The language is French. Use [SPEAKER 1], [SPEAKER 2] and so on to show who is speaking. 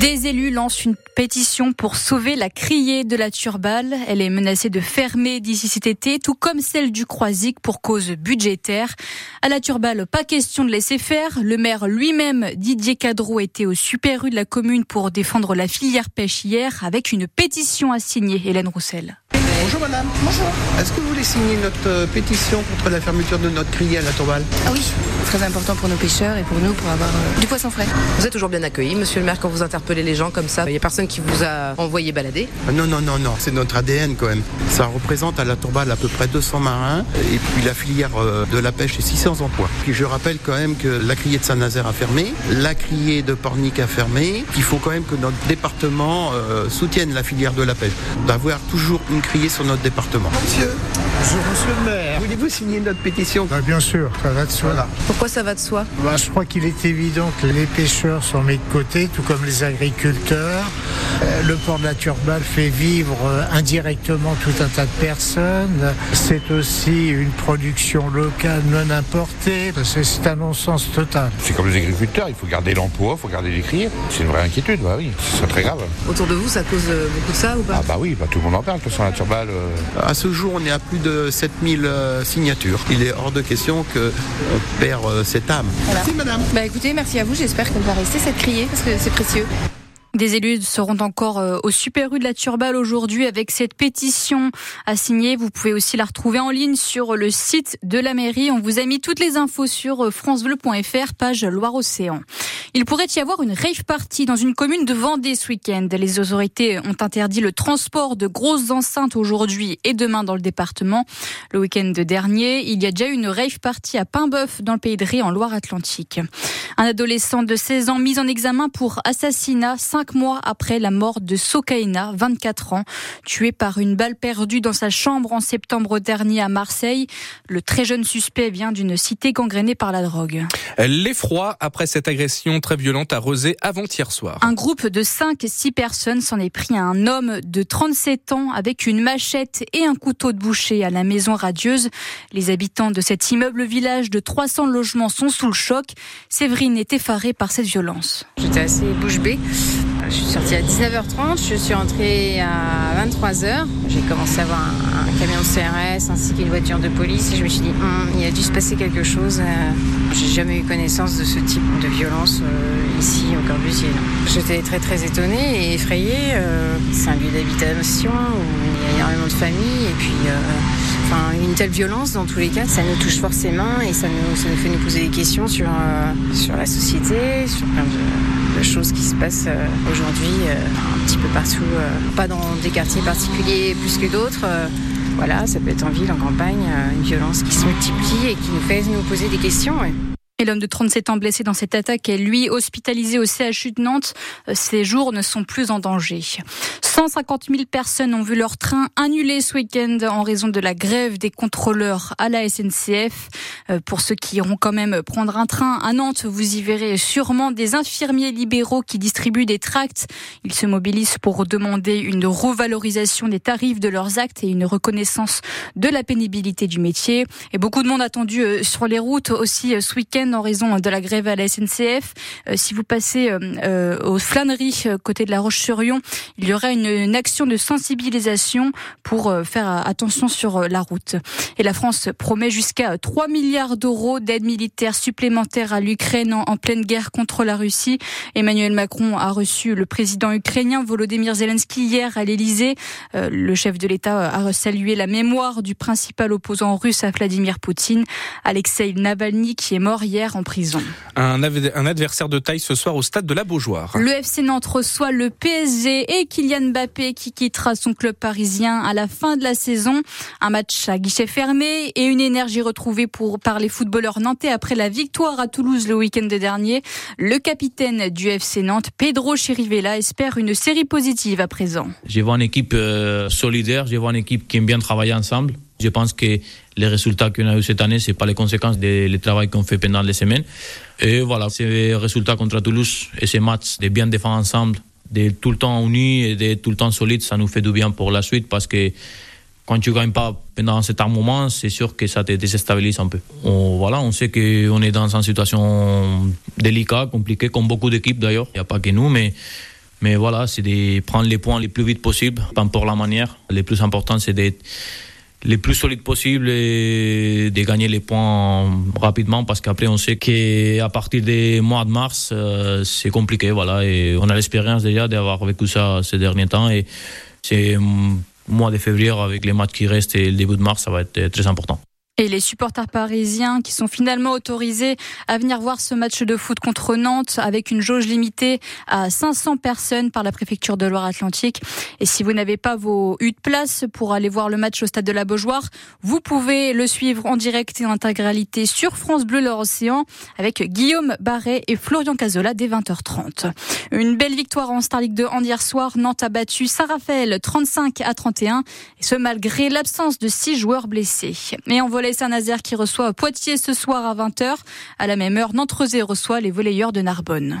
[SPEAKER 1] Des élus lancent une pétition pour sauver la criée de la Turballe. Elle est menacée de fermer d'ici cet été, tout comme celle du Croisic pour cause budgétaire. À la Turballe, pas question de laisser faire. Le maire lui-même, Didier Cadreau, était au super U de la commune pour défendre la filière pêche hier avec une pétition à signer. Hélène Roussel.
[SPEAKER 2] Bonjour madame. Bonjour. Est-ce que vous voulez signer notre euh, pétition contre la fermeture de notre criée à la Tourballe
[SPEAKER 3] Ah oui, très important pour nos pêcheurs et pour nous pour avoir euh, du poisson frais.
[SPEAKER 4] Vous êtes toujours bien accueilli, monsieur le maire, quand vous interpellez les gens comme ça. Il n'y a personne qui vous a envoyé balader
[SPEAKER 2] Ah Non, non, non, non. C'est notre ADN quand même. Ça représente à la Tourballe à peu près 200 marins et puis la filière euh, de la pêche et 600 emplois. Puis je rappelle quand même que la criée de Saint-Nazaire a fermé, la criée de Pornic a fermé. Il faut quand même que notre département euh, soutienne la filière de la pêche. D'avoir toujours une criée sur notre département.
[SPEAKER 5] Bonjour monsieur le maire.
[SPEAKER 2] voulez-vous signer notre pétition
[SPEAKER 5] Bah, bien sûr, ça va de soi.
[SPEAKER 2] Voilà.
[SPEAKER 4] Pourquoi ça va de soi
[SPEAKER 5] Bah, je crois qu'il est évident que les pêcheurs sont mis de côté, tout comme les agriculteurs. Euh, Le port de la Turballe fait vivre euh, indirectement tout un tas de personnes. C'est aussi une production locale non importée. C'est c'est un non-sens total.
[SPEAKER 6] C'est comme les agriculteurs, il faut garder l'emploi, il faut garder les criers. C'est une vraie inquiétude, bah oui, ce serait très grave.
[SPEAKER 4] Autour de vous, ça cause euh, beaucoup de ça ou pas
[SPEAKER 6] Ah bah oui, bah tout le monde en parle, de toute façon la turballe. euh,
[SPEAKER 2] À ce jour, on est à plus de 7000 euh, signatures. Il est hors de question qu'on perd euh, cette âme. Merci madame.
[SPEAKER 3] Bah écoutez, merci à vous. J'espère qu'elle va rester cette criée parce que c'est précieux.
[SPEAKER 1] Des élus seront encore euh, au Super U de la Turballe aujourd'hui avec cette pétition à signer. Vous pouvez aussi la retrouver en ligne sur le site de la mairie. On vous a mis toutes les infos sur euh, francebleu.fr, page Loire-Océan. Il pourrait y avoir une rave party dans une commune de Vendée ce week-end. Les autorités ont interdit le transport de grosses enceintes aujourd'hui et demain dans le département. Le week-end dernier, il y a déjà eu une rave party à Paimboeuf dans le pays de Ré en Loire-Atlantique. Un adolescent de 16 ans mis en examen pour assassinat cinq mois après la mort de Sokaina, 24 ans, tué par une balle perdue dans sa chambre en septembre dernier à Marseille. Le très jeune suspect vient d'une cité gangrénée par la drogue.
[SPEAKER 7] L'effroi après cette agression très violente à Rosé avant-hier soir.
[SPEAKER 1] Un groupe de 5 6 personnes s'en est pris à un homme de 37 ans avec une machette et un couteau de boucher à la maison radieuse. Les habitants de cet immeuble village de 300 logements sont sous le choc. Séverine est effarée par cette violence.
[SPEAKER 8] J'étais assez bouche bée. Je suis sortie à 19h30, je suis rentrée à 23h. J'ai commencé à voir un, un camion CRS ainsi qu'une voiture de police et je me suis dit, Hum, il a dû se passer quelque chose. Euh, J'ai jamais eu connaissance de ce type de violence euh, ici au Corbusier. J'étais très très étonnée et effrayée. Euh, C'est un lieu d'habitation où il y a énormément de familles et puis... euh, une telle violence, dans tous les cas, ça nous touche forcément et ça nous, ça nous fait nous poser des questions sur, euh, sur la société, sur plein de choses qui se passent euh, aujourd'hui euh, un petit peu partout, euh, pas dans des quartiers particuliers plus que d'autres. voilà, ça peut être en ville, en campagne, une violence qui se multiplie et qui nous fait nous poser des questions.
[SPEAKER 1] Et l'homme de 37 ans blessé dans cette attaque est lui hospitalisé au CHU de Nantes. Euh, Ses jours ne sont plus en danger. 150 000 personnes ont vu leur train annulé ce week-end en raison de la grève des contrôleurs à la SNCF. Euh, Pour ceux qui iront quand même prendre un train à Nantes, vous y verrez sûrement des infirmiers libéraux qui distribuent des tracts. Ils se mobilisent pour demander une revalorisation des tarifs de leurs actes et une reconnaissance de la pénibilité du métier. Et beaucoup de monde attendu euh, sur les routes aussi ce week-end en raison de la grève à la SNCF. Euh, Si vous passez euh, euh, aux flâneries côté de la Roche-sur-Yon, il y aura une, action de sensibilisation pour faire attention sur la route. Et la France promet jusqu'à 3 milliards d'euros d'aide militaire supplémentaire à l'Ukraine en, pleine guerre contre la Russie. Emmanuel Macron a reçu le président ukrainien Volodymyr Zelensky hier à l'Elysée. Le chef de l'État a salué la mémoire du principal opposant russe à Vladimir Poutine, Alexei Navalny, qui est mort hier en prison.
[SPEAKER 7] Un, adversaire de taille ce soir au stade de la Beaujoire.
[SPEAKER 1] Le FC Nantes reçoit le PSG et Kylian Mbappé qui quittera son club parisien à la fin de la saison. Un match à guichet fermé et une énergie retrouvée pour, par les footballeurs nantais après la victoire à Toulouse le week-end dernier. Le capitaine du FC Nantes, Pedro Chirivella, espère une série positive à présent.
[SPEAKER 9] Je vois une équipe euh, solidaire, je vois une équipe qui aime bien travailler ensemble. Je pense que les résultats qu'on a eu cette année, c'est pas les conséquences du travail qu'on fait pendant les semaines. Et voilà, ces résultats contre Toulouse et ces matchs de bien défendre ensemble, de tout le temps unis et de tout le temps solides, ça nous fait du bien pour la suite parce que quand tu gagnes pas pendant un certain c'est sûr que ça te déstabilise un peu. On, voilà, on sait qu'on est dans une situation délicate, compliquée, comme beaucoup d'équipes d'ailleurs. Il n'y a pas que nous, mais Mais voilà, c'est de prendre les points les plus vite possible, pas pour la manière. Le plus important, c'est d'être les plus solides possible et de gagner les points rapidement parce qu'après on sait qu'à partir des mois de mars euh, c'est compliqué voilà et on a l'expérience déjà d'avoir vécu ça ces derniers temps et c'est mois de février avec les matchs qui restent et le début de mars ça va être très important.
[SPEAKER 1] Et les supporters parisiens qui sont finalement autorisés à venir voir ce match de foot contre Nantes avec une jauge limitée à 500 personnes par la préfecture de Loire-Atlantique. Et si vous n'avez pas vos U de place pour aller voir le match au stade de la Beaujoire, vous pouvez le suivre en direct et en intégralité sur France Bleu Océan avec Guillaume Barret et Florian Cazola dès 20h30. Une belle victoire en Star League 2 en hier soir. Nantes a battu Saint-Raphaël 35 à 31 et ce malgré l'absence de six joueurs blessés. Et en volet Saint-Nazaire qui reçoit Poitiers ce soir à 20h. À la même heure, Nantes reçoit les volleyeurs de Narbonne.